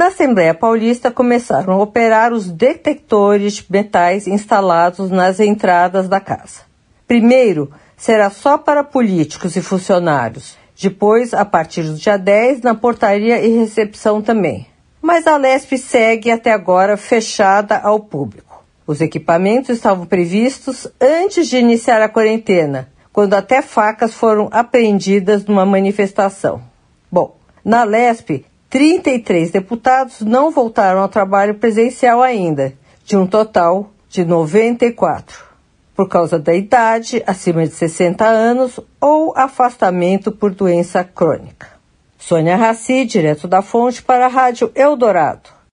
Na Assembleia Paulista começaram a operar os detectores de metais instalados nas entradas da casa. Primeiro, será só para políticos e funcionários. Depois, a partir do dia 10, na portaria e recepção também. Mas a Lesp segue até agora fechada ao público. Os equipamentos estavam previstos antes de iniciar a quarentena, quando até facas foram apreendidas numa manifestação. Bom, na Lesp 33 deputados não voltaram ao trabalho presencial ainda, de um total de 94, por causa da idade, acima de 60 anos ou afastamento por doença crônica. Sônia Raci, direto da fonte para a Rádio Eldorado.